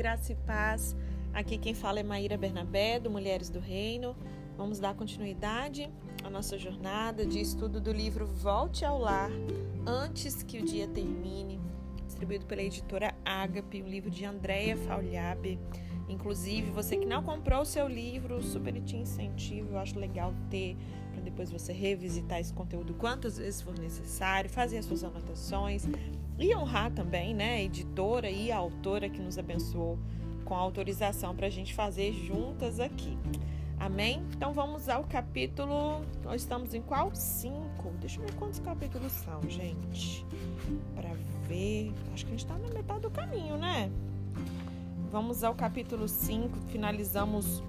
graça e paz. Aqui quem fala é Maíra Bernabé, do Mulheres do Reino. Vamos dar continuidade à nossa jornada de estudo do livro Volte ao Lar Antes que o Dia Termine, distribuído pela editora Agape, um livro de Andréia Faulhabe. Inclusive, você que não comprou o seu livro, super te incentivo, eu acho legal ter para depois você revisitar esse conteúdo quantas vezes for necessário, fazer as suas anotações e honrar também, né, a editora e a autora que nos abençoou com a autorização para a gente fazer juntas aqui. Amém? Então vamos ao capítulo. Nós estamos em qual? Cinco. Deixa eu ver quantos capítulos são, gente. Para ver. Acho que a gente está na metade do caminho, né? Vamos ao capítulo 5. Finalizamos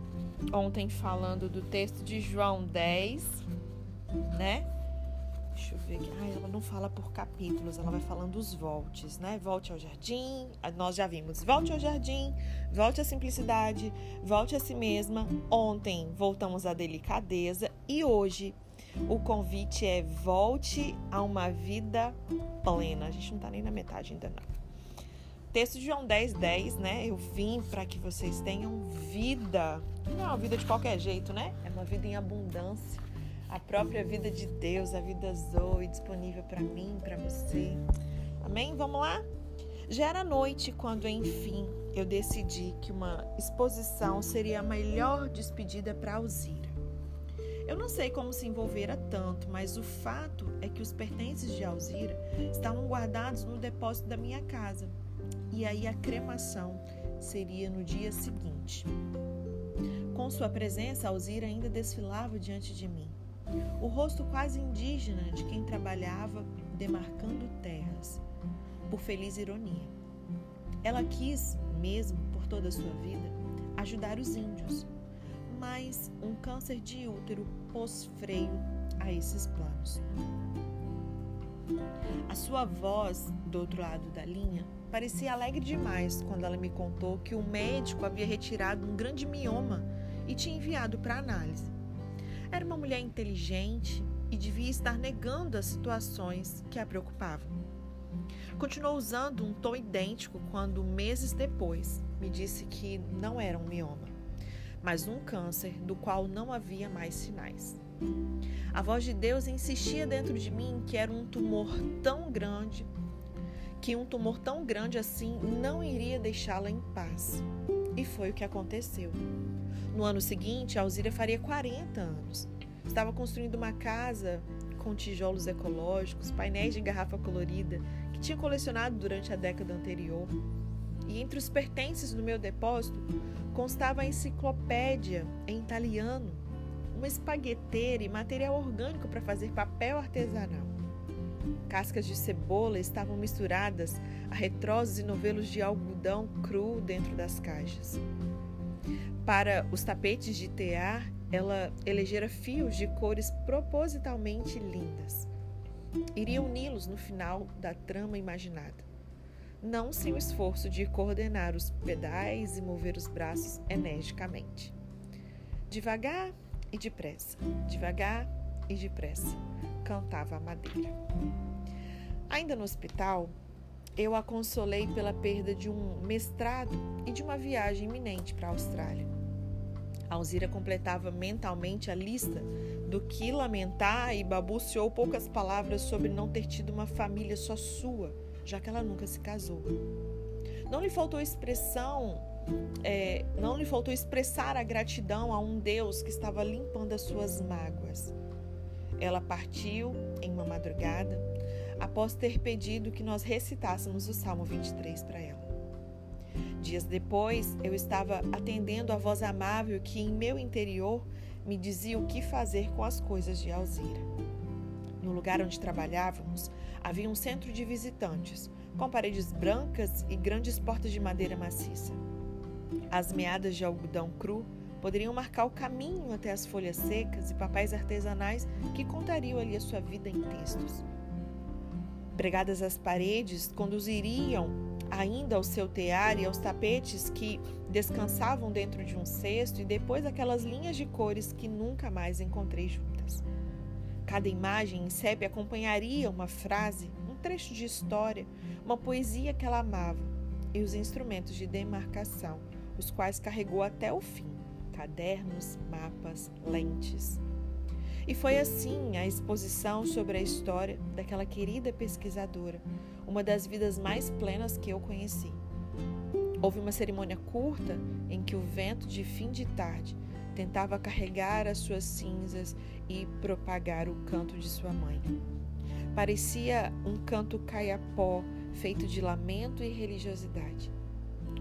ontem falando do texto de João 10, né? Deixa eu ver aqui. Ah, ela não fala por capítulos, ela vai falando os voltes, né? Volte ao jardim. Nós já vimos. Volte ao jardim, volte à simplicidade, volte a si mesma. Ontem voltamos à delicadeza e hoje o convite é volte a uma vida plena. A gente não tá nem na metade ainda não. Texto de João 10, 10, né? Eu vim para que vocês tenham vida. Não é uma vida de qualquer jeito, né? É uma vida em abundância. A própria vida de Deus, a vida Zoe, disponível para mim, para você. Amém? Vamos lá? Já era noite quando, enfim, eu decidi que uma exposição seria a melhor despedida para Alzira. Eu não sei como se envolvera tanto, mas o fato é que os pertences de Alzira estavam guardados no depósito da minha casa e aí a cremação seria no dia seguinte. Com sua presença, Alzira ainda desfilava diante de mim, o rosto quase indígena de quem trabalhava demarcando terras, por feliz ironia. Ela quis, mesmo por toda a sua vida, ajudar os índios, mas um câncer de útero pôs freio a esses planos. A sua voz, do outro lado da linha, parecia alegre demais quando ela me contou que o médico havia retirado um grande mioma e tinha enviado para análise. Era uma mulher inteligente e devia estar negando as situações que a preocupavam. Continuou usando um tom idêntico quando, meses depois, me disse que não era um mioma, mas um câncer do qual não havia mais sinais. A voz de Deus insistia dentro de mim que era um tumor tão grande, que um tumor tão grande assim não iria deixá-la em paz. E foi o que aconteceu. No ano seguinte, a Alzira faria 40 anos. Estava construindo uma casa com tijolos ecológicos, painéis de garrafa colorida que tinha colecionado durante a década anterior. E entre os pertences do meu depósito constava a enciclopédia em italiano uma espagueteira e material orgânico para fazer papel artesanal. Cascas de cebola estavam misturadas a retrozes e novelos de algodão cru dentro das caixas. Para os tapetes de tear, ela elegera fios de cores propositalmente lindas. Iria uni-los no final da trama imaginada, não sem o esforço de coordenar os pedais e mover os braços energicamente. Devagar, e depressa, devagar e depressa, cantava a madeira. Ainda no hospital, eu a consolei pela perda de um mestrado e de uma viagem iminente para a Austrália. Alzira completava mentalmente a lista do que lamentar e babuciou poucas palavras sobre não ter tido uma família só sua, já que ela nunca se casou. Não lhe faltou expressão é, não lhe faltou expressar a gratidão a um Deus que estava limpando as suas mágoas. Ela partiu em uma madrugada após ter pedido que nós recitássemos o Salmo 23 para ela. Dias depois, eu estava atendendo a voz amável que em meu interior me dizia o que fazer com as coisas de Alzira. No lugar onde trabalhávamos, havia um centro de visitantes, com paredes brancas e grandes portas de madeira maciça. As meadas de algodão cru poderiam marcar o caminho até as folhas secas e papéis artesanais que contariam ali a sua vida em textos. Pregadas às paredes, conduziriam ainda ao seu tear e aos tapetes que descansavam dentro de um cesto e depois aquelas linhas de cores que nunca mais encontrei juntas. Cada imagem em sépia acompanharia uma frase, um trecho de história, uma poesia que ela amava e os instrumentos de demarcação, os quais carregou até o fim: cadernos, mapas, lentes. E foi assim a exposição sobre a história daquela querida pesquisadora, uma das vidas mais plenas que eu conheci. Houve uma cerimônia curta em que o vento de fim de tarde tentava carregar as suas cinzas e propagar o canto de sua mãe. Parecia um canto caiapó feito de lamento e religiosidade.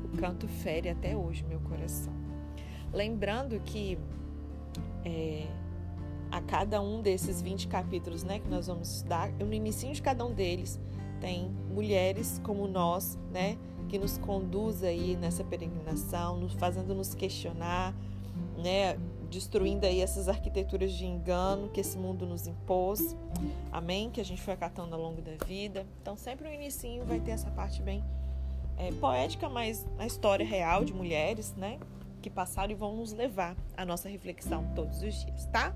O canto fere até hoje meu coração. Lembrando que é, a cada um desses 20 capítulos né, que nós vamos estudar, no início de cada um deles tem mulheres como nós, né, que nos conduz aí nessa peregrinação, nos fazendo nos questionar, né, destruindo aí essas arquiteturas de engano que esse mundo nos impôs. Amém? Que a gente foi acatando ao longo da vida. Então, sempre no início vai ter essa parte bem é, poética, mas a história real de mulheres, né? Que passaram e vão nos levar à nossa reflexão todos os dias, tá?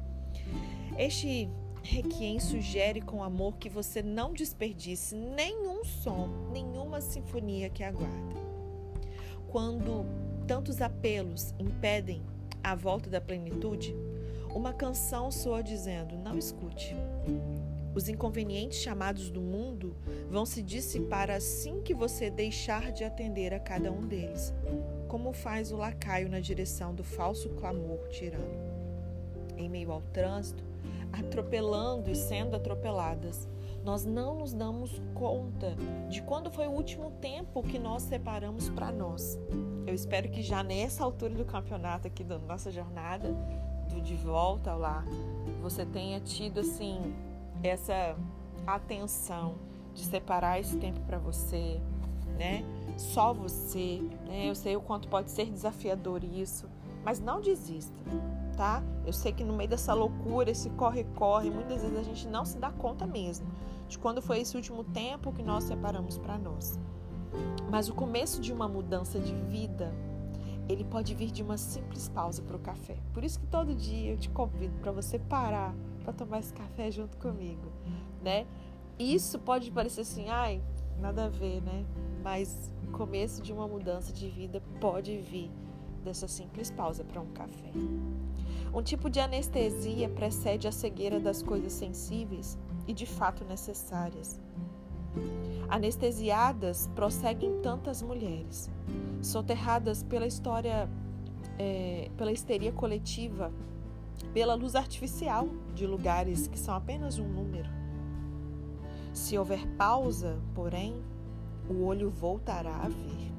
Este Requiem sugere com amor que você não desperdice nenhum som, nenhuma sinfonia que aguarda. Quando tantos apelos impedem a volta da plenitude, uma canção soa dizendo: não escute. Os inconvenientes chamados do mundo vão se dissipar assim que você deixar de atender a cada um deles, como faz o lacaio na direção do falso clamor tirano. Em meio ao trânsito, atropelando e sendo atropeladas, nós não nos damos conta de quando foi o último tempo que nós separamos para nós. Eu espero que já nessa altura do campeonato aqui da nossa jornada do de volta lá, você tenha tido assim essa atenção de separar esse tempo para você, né? Só você, né? Eu sei o quanto pode ser desafiador isso, mas não desista, tá? Eu sei que no meio dessa loucura, esse corre-corre, muitas vezes a gente não se dá conta mesmo de quando foi esse último tempo que nós separamos para nós. Mas o começo de uma mudança de vida, ele pode vir de uma simples pausa para o café. Por isso que todo dia eu te convido para você parar para tomar esse café junto comigo, né? Isso pode parecer assim, ai, nada a ver, né? Mas o começo de uma mudança de vida pode vir dessa simples pausa para um café. Um tipo de anestesia precede a cegueira das coisas sensíveis e de fato necessárias. Anestesiadas prosseguem tantas mulheres, soterradas pela história, é, pela histeria coletiva, pela luz artificial de lugares que são apenas um número. Se houver pausa, porém, o olho voltará a ver.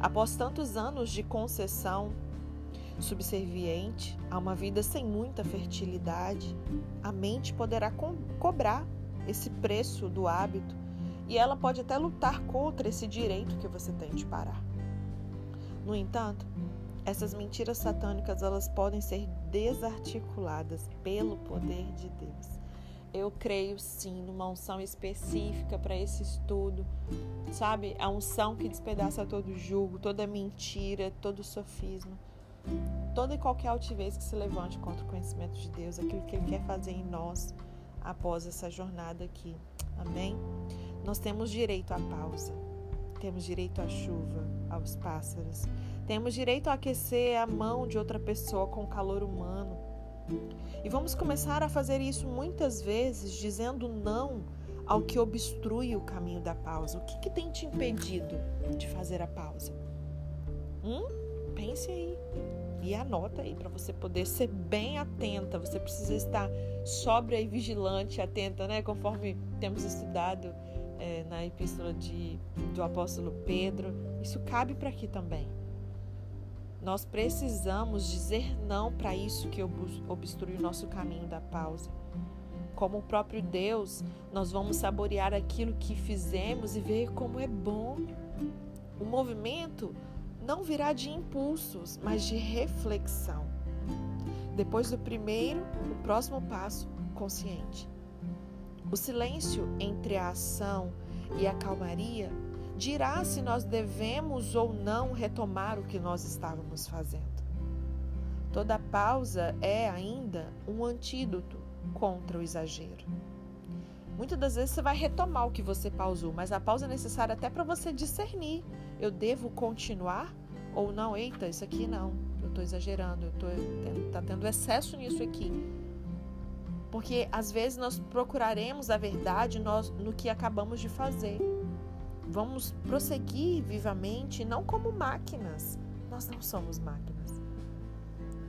Após tantos anos de concessão, subserviente a uma vida sem muita fertilidade, a mente poderá co cobrar esse preço do hábito e ela pode até lutar contra esse direito que você tem de parar. No entanto, essas mentiras satânicas elas podem ser desarticuladas pelo poder de Deus. Eu creio sim numa unção específica para esse estudo, sabe? A unção que despedaça todo julgo, toda mentira, todo sofisma toda e qualquer altivez que se levante contra o conhecimento de Deus, aquilo que Ele quer fazer em nós após essa jornada aqui. Amém? Nós temos direito à pausa, temos direito à chuva, aos pássaros, temos direito a aquecer a mão de outra pessoa com calor humano. E vamos começar a fazer isso muitas vezes, dizendo não ao que obstrui o caminho da pausa. O que, que tem te impedido de fazer a pausa? Hum? Pense aí e anota aí para você poder ser bem atenta. Você precisa estar sóbria e vigilante, atenta, né? Conforme temos estudado é, na epístola de, do apóstolo Pedro. Isso cabe para aqui também. Nós precisamos dizer não para isso que obstrui o nosso caminho da pausa. Como o próprio Deus, nós vamos saborear aquilo que fizemos e ver como é bom. O movimento não virá de impulsos, mas de reflexão. Depois do primeiro, o próximo passo, consciente. O silêncio entre a ação e a calmaria dirá se nós devemos ou não retomar o que nós estávamos fazendo. Toda pausa é ainda um antídoto contra o exagero. Muitas das vezes você vai retomar o que você pausou, mas a pausa é necessária até para você discernir. Eu devo continuar ou não? Eita, isso aqui não. Eu estou exagerando, eu tô tá tendo excesso nisso aqui. Porque às vezes nós procuraremos a verdade nós, no que acabamos de fazer. Vamos prosseguir vivamente, não como máquinas. Nós não somos máquinas.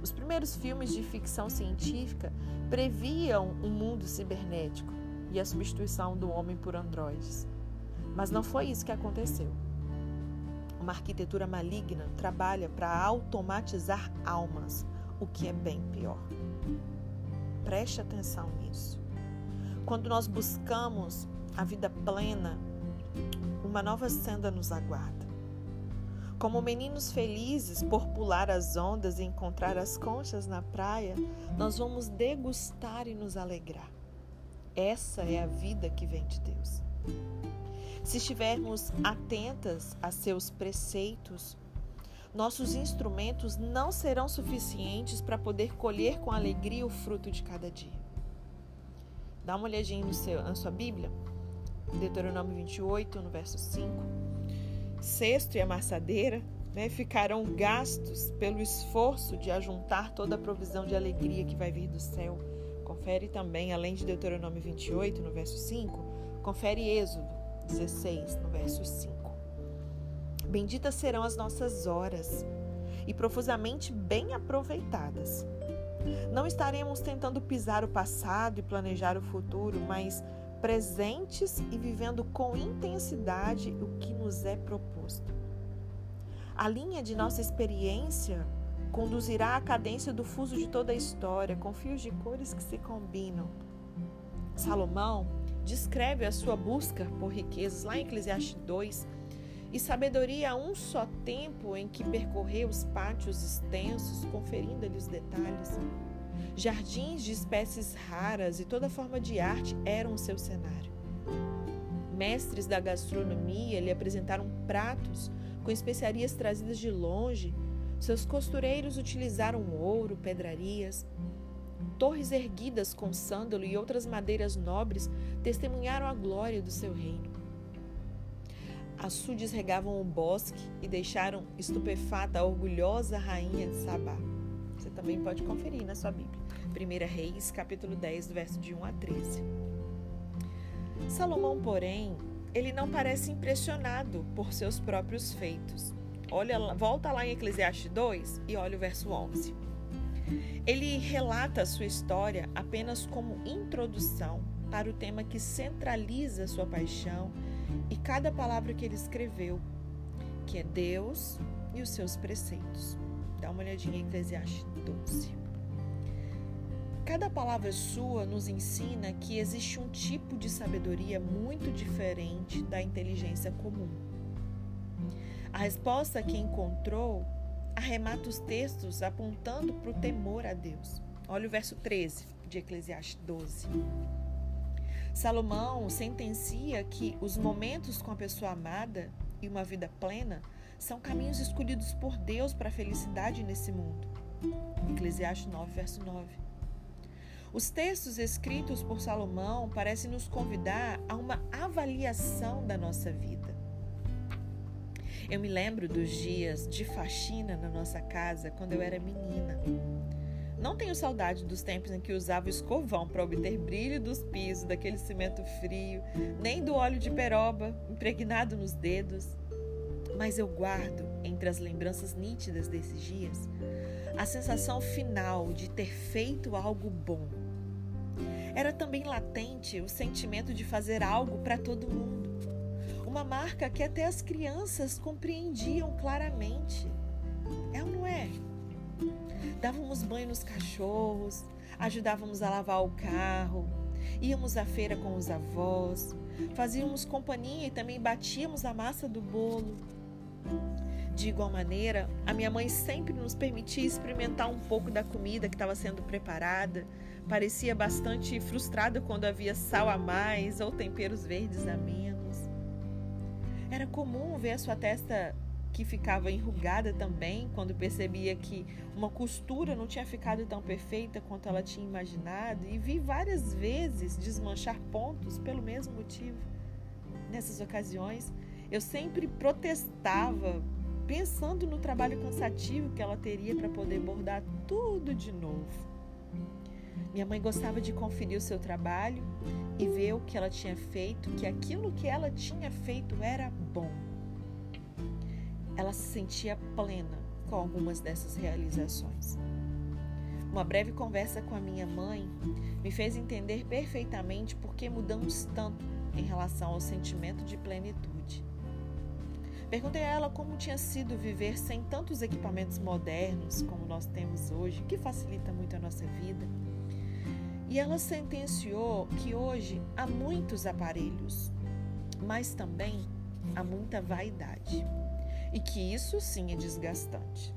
Os primeiros filmes de ficção científica previam um mundo cibernético e a substituição do homem por androides. Mas não foi isso que aconteceu. Uma arquitetura maligna trabalha para automatizar almas, o que é bem pior. Preste atenção nisso. Quando nós buscamos a vida plena, uma nova senda nos aguarda. Como meninos felizes por pular as ondas e encontrar as conchas na praia, nós vamos degustar e nos alegrar. Essa é a vida que vem de Deus. Se estivermos atentas a seus preceitos, nossos instrumentos não serão suficientes para poder colher com alegria o fruto de cada dia. Dá uma olhadinha no seu, na sua Bíblia, Deuteronômio 28, no verso 5. Cesto e amassadeira né, ficarão gastos pelo esforço de ajuntar toda a provisão de alegria que vai vir do céu Confere também, além de Deuteronômio 28, no verso 5, confere Êxodo 16, no verso 5. Benditas serão as nossas horas e profusamente bem aproveitadas. Não estaremos tentando pisar o passado e planejar o futuro, mas presentes e vivendo com intensidade o que nos é proposto. A linha de nossa experiência conduzirá à cadência do fuso de toda a história, com fios de cores que se combinam. Salomão descreve a sua busca por riquezas lá em Eclesiastes 2 e sabedoria a um só tempo em que percorreu os pátios extensos, conferindo-lhe os detalhes. Jardins de espécies raras e toda forma de arte eram o seu cenário. Mestres da gastronomia lhe apresentaram pratos com especiarias trazidas de longe seus costureiros utilizaram ouro, pedrarias. Torres erguidas com sândalo e outras madeiras nobres testemunharam a glória do seu reino. Açudes regavam o bosque e deixaram estupefata a orgulhosa rainha de Sabá. Você também pode conferir na sua Bíblia. 1 Reis, capítulo 10, verso de 1 a 13. Salomão, porém, ele não parece impressionado por seus próprios feitos. Olha, volta lá em Eclesiastes 2 e olha o verso 11. Ele relata a sua história apenas como introdução para o tema que centraliza sua paixão e cada palavra que ele escreveu, que é Deus e os seus preceitos. Dá uma olhadinha em Eclesiastes 12. Cada palavra sua nos ensina que existe um tipo de sabedoria muito diferente da inteligência comum. A resposta que encontrou arremata os textos apontando para o temor a Deus. Olha o verso 13 de Eclesiastes 12. Salomão sentencia que os momentos com a pessoa amada e uma vida plena são caminhos escolhidos por Deus para a felicidade nesse mundo. Eclesiastes 9, verso 9. Os textos escritos por Salomão parecem nos convidar a uma avaliação da nossa vida. Eu me lembro dos dias de faxina na nossa casa quando eu era menina. Não tenho saudade dos tempos em que usava o escovão para obter brilho dos pisos, daquele cimento frio, nem do óleo de peroba impregnado nos dedos. Mas eu guardo, entre as lembranças nítidas desses dias, a sensação final de ter feito algo bom. Era também latente o sentimento de fazer algo para todo mundo uma marca que até as crianças compreendiam claramente. É ou não é? Dávamos banho nos cachorros, ajudávamos a lavar o carro, íamos à feira com os avós, fazíamos companhia e também batíamos a massa do bolo. De igual maneira, a minha mãe sempre nos permitia experimentar um pouco da comida que estava sendo preparada. Parecia bastante frustrada quando havia sal a mais ou temperos verdes a menos. Era comum ver a sua testa que ficava enrugada também quando percebia que uma costura não tinha ficado tão perfeita quanto ela tinha imaginado, e vi várias vezes desmanchar pontos pelo mesmo motivo. Nessas ocasiões, eu sempre protestava, pensando no trabalho cansativo que ela teria para poder bordar tudo de novo. Minha mãe gostava de conferir o seu trabalho e ver o que ela tinha feito, que aquilo que ela tinha feito era bom. Ela se sentia plena com algumas dessas realizações. Uma breve conversa com a minha mãe me fez entender perfeitamente por que mudamos tanto em relação ao sentimento de plenitude. Perguntei a ela como tinha sido viver sem tantos equipamentos modernos como nós temos hoje, que facilita muito a nossa vida e ela sentenciou que hoje há muitos aparelhos, mas também há muita vaidade. E que isso sim é desgastante.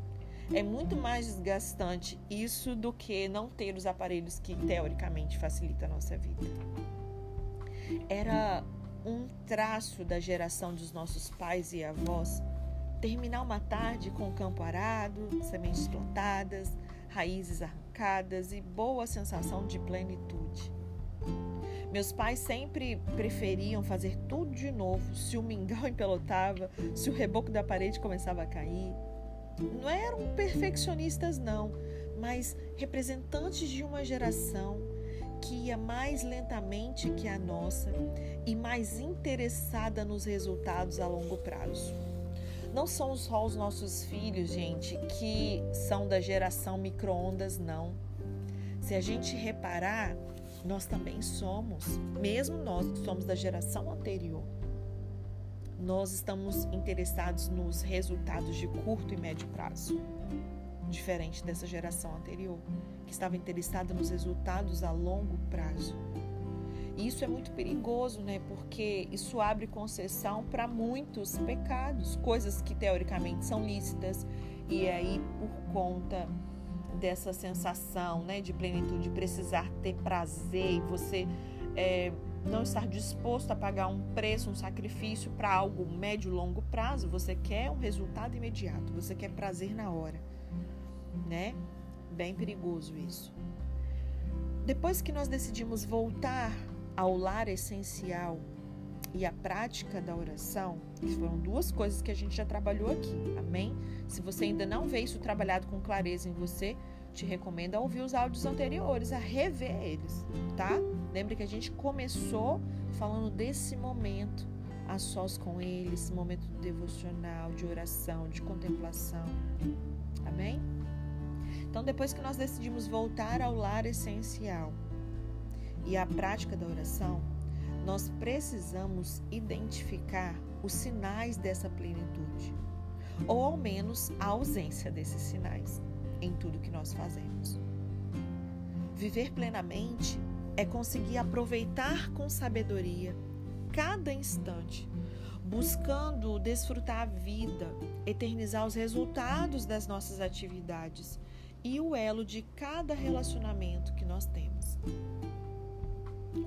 É muito mais desgastante isso do que não ter os aparelhos que teoricamente facilitam a nossa vida. Era um traço da geração dos nossos pais e avós terminar uma tarde com o campo arado, sementes plantadas, raízes arrancadas e boa sensação de plenitude. Meus pais sempre preferiam fazer tudo de novo se o mingau empelotava, se o reboco da parede começava a cair. Não eram perfeccionistas, não, mas representantes de uma geração que ia mais lentamente que a nossa e mais interessada nos resultados a longo prazo. Não são só os nossos filhos, gente, que são da geração micro-ondas, não. Se a gente reparar, nós também somos, mesmo nós que somos da geração anterior. Nós estamos interessados nos resultados de curto e médio prazo, diferente dessa geração anterior, que estava interessada nos resultados a longo prazo. E isso é muito perigoso, né? Porque isso abre concessão para muitos pecados, coisas que teoricamente são lícitas, e aí por conta dessa sensação, né, de plenitude, de precisar ter prazer e você é, não estar disposto a pagar um preço, um sacrifício para algo médio, longo prazo, você quer um resultado imediato, você quer prazer na hora, né? Bem perigoso isso. Depois que nós decidimos voltar ao lar essencial e a prática da oração, que foram duas coisas que a gente já trabalhou aqui, amém? Se você ainda não vê isso trabalhado com clareza em você, te recomendo a ouvir os áudios anteriores, a rever eles, tá? Lembre que a gente começou falando desse momento a sós com ele, esse momento devocional, de oração, de contemplação, amém? Então, depois que nós decidimos voltar ao lar essencial, e a prática da oração, nós precisamos identificar os sinais dessa plenitude, ou ao menos a ausência desses sinais em tudo que nós fazemos. Viver plenamente é conseguir aproveitar com sabedoria cada instante, buscando desfrutar a vida, eternizar os resultados das nossas atividades e o elo de cada relacionamento que nós temos.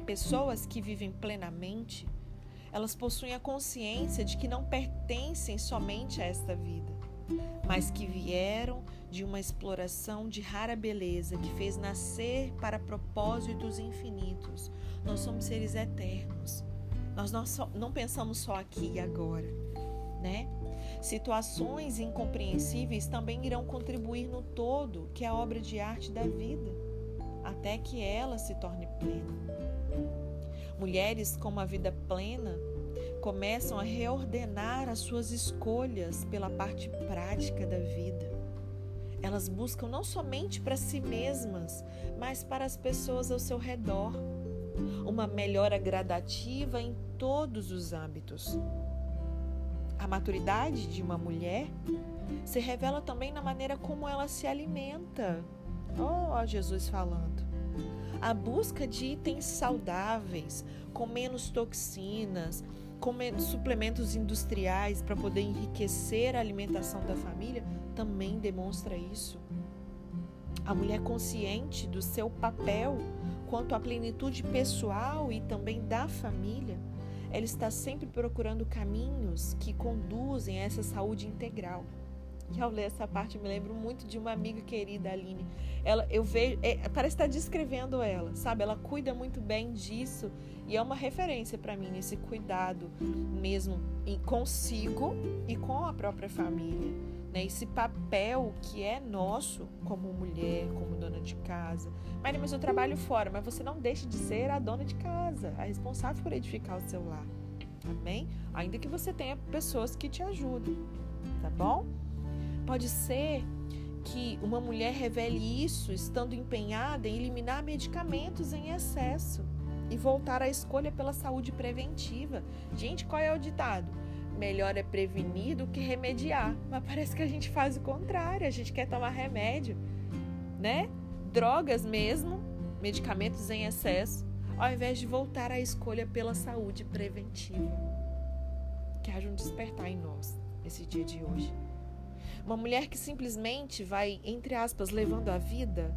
Pessoas que vivem plenamente, elas possuem a consciência de que não pertencem somente a esta vida, mas que vieram de uma exploração de rara beleza que fez nascer para propósitos infinitos. Nós somos seres eternos. Nós não, só, não pensamos só aqui e agora, né? Situações incompreensíveis também irão contribuir no todo, que é a obra de arte da vida, até que ela se torne plena. Mulheres com uma vida plena começam a reordenar as suas escolhas pela parte prática da vida. Elas buscam não somente para si mesmas, mas para as pessoas ao seu redor. Uma melhora gradativa em todos os âmbitos. A maturidade de uma mulher se revela também na maneira como ela se alimenta. Oh, Jesus falando a busca de itens saudáveis, com menos toxinas, com suplementos industriais para poder enriquecer a alimentação da família, também demonstra isso. A mulher consciente do seu papel quanto à plenitude pessoal e também da família, ela está sempre procurando caminhos que conduzem a essa saúde integral. E ao ler essa parte, me lembro muito de uma amiga querida, Aline. Ela, eu vejo, é, parece estar descrevendo ela, sabe? Ela cuida muito bem disso e é uma referência para mim nesse cuidado mesmo consigo e com a própria família. Né? Esse papel que é nosso como mulher, como dona de casa. Maria, mas eu trabalho fora, mas você não deixe de ser a dona de casa, a responsável por edificar o seu lar. Amém? Ainda que você tenha pessoas que te ajudem, tá bom? Pode ser que uma mulher revele isso estando empenhada em eliminar medicamentos em excesso e voltar à escolha pela saúde preventiva. Gente, qual é o ditado? Melhor é prevenir do que remediar. Mas parece que a gente faz o contrário, a gente quer tomar remédio, né? Drogas mesmo, medicamentos em excesso, ao invés de voltar à escolha pela saúde preventiva. Que haja um despertar em nós nesse dia de hoje. Uma mulher que simplesmente vai, entre aspas, levando a vida,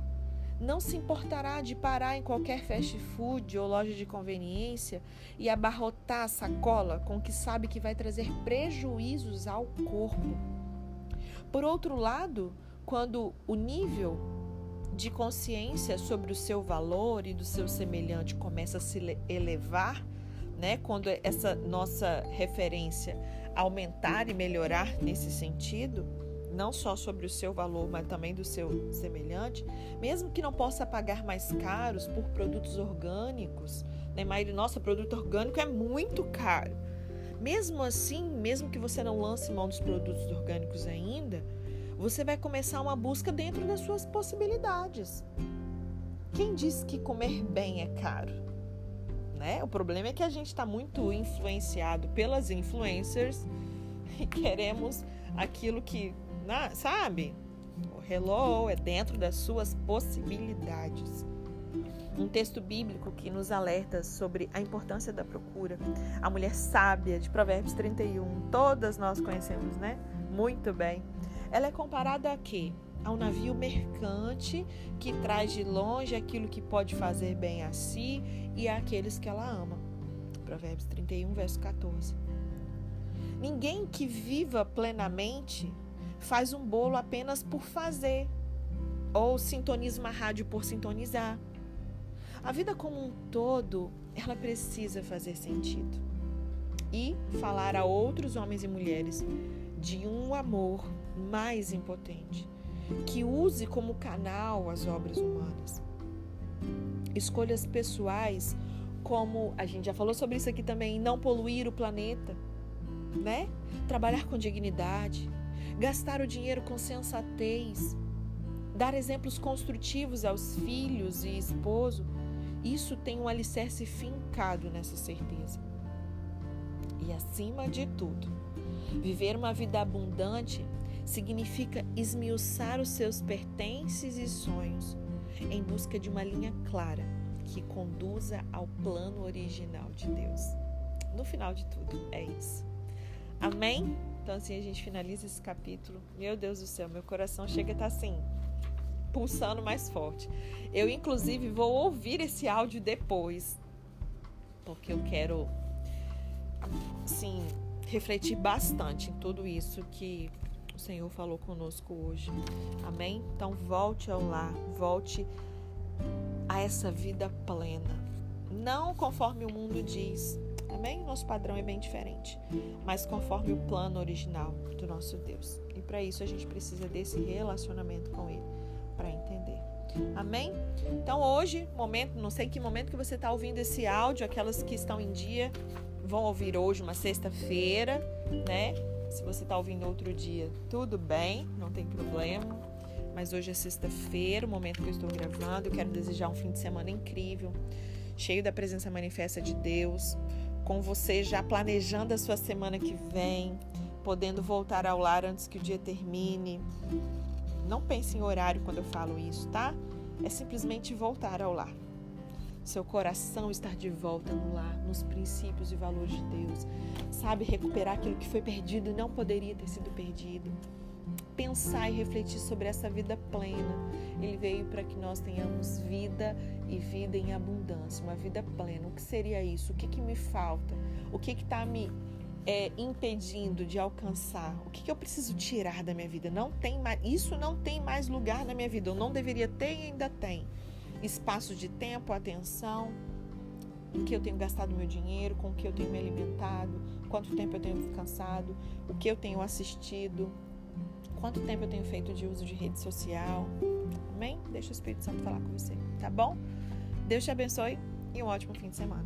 não se importará de parar em qualquer fast food ou loja de conveniência e abarrotar a sacola com o que sabe que vai trazer prejuízos ao corpo. Por outro lado, quando o nível de consciência sobre o seu valor e do seu semelhante começa a se elevar, né, quando essa nossa referência aumentar e melhorar nesse sentido, não só sobre o seu valor, mas também do seu semelhante, mesmo que não possa pagar mais caros por produtos orgânicos, né? Mas nossa, produto orgânico é muito caro. Mesmo assim, mesmo que você não lance mão dos produtos orgânicos ainda, você vai começar uma busca dentro das suas possibilidades. Quem diz que comer bem é caro? Né? O problema é que a gente está muito influenciado pelas influencers e queremos aquilo que na, sabe? O hello é dentro das suas possibilidades. Um texto bíblico que nos alerta sobre a importância da procura. A mulher sábia de Provérbios 31, todas nós conhecemos, né? Muito bem. Ela é comparada a quê? A um navio mercante que traz de longe aquilo que pode fazer bem a si e àqueles que ela ama. Provérbios 31, verso 14. Ninguém que viva plenamente faz um bolo apenas por fazer ou sintoniza uma rádio por sintonizar. A vida como um todo, ela precisa fazer sentido. E falar a outros homens e mulheres de um amor mais impotente, que use como canal as obras humanas. Escolhas pessoais, como a gente já falou sobre isso aqui também, não poluir o planeta, né? Trabalhar com dignidade, gastar o dinheiro com sensatez, dar exemplos construtivos aos filhos e esposo, isso tem um alicerce fincado nessa certeza. E acima de tudo, viver uma vida abundante significa esmiuçar os seus pertences e sonhos em busca de uma linha clara que conduza ao plano original de Deus. No final de tudo, é isso. Amém? Então, assim, a gente finaliza esse capítulo. Meu Deus do céu, meu coração chega a estar tá, assim, pulsando mais forte. Eu, inclusive, vou ouvir esse áudio depois, porque eu quero, sim, refletir bastante em tudo isso que o Senhor falou conosco hoje. Amém? Então, volte ao lar, volte a essa vida plena. Não conforme o mundo diz, Amém? Nosso padrão é bem diferente, mas conforme o plano original do nosso Deus. E para isso a gente precisa desse relacionamento com Ele para entender. Amém? Então hoje, momento, não sei que momento que você está ouvindo esse áudio, aquelas que estão em dia vão ouvir hoje, uma sexta-feira, né? Se você está ouvindo outro dia, tudo bem, não tem problema. Mas hoje é sexta-feira, o momento que eu estou gravando. Eu quero desejar um fim de semana incrível, cheio da presença manifesta de Deus com você já planejando a sua semana que vem, podendo voltar ao lar antes que o dia termine. Não pense em horário quando eu falo isso, tá? É simplesmente voltar ao lar. Seu coração estar de volta no lar, nos princípios e valores de Deus. Sabe, recuperar aquilo que foi perdido e não poderia ter sido perdido. pensar e refletir sobre essa vida plena. Ele veio para que nós tenhamos vida e vida em abundância, uma vida plena. O que seria isso? O que, que me falta? O que está me é, impedindo de alcançar? O que, que eu preciso tirar da minha vida? Não tem mais, isso não tem mais lugar na minha vida. Eu não deveria ter e ainda tem. Espaço de tempo, atenção, em que eu tenho gastado meu dinheiro, com o que eu tenho me alimentado, quanto tempo eu tenho descansado, o que eu tenho assistido, quanto tempo eu tenho feito de uso de rede social. Amém? Deixa o Espírito Santo falar com você, tá bom? Deus te abençoe e um ótimo fim de semana.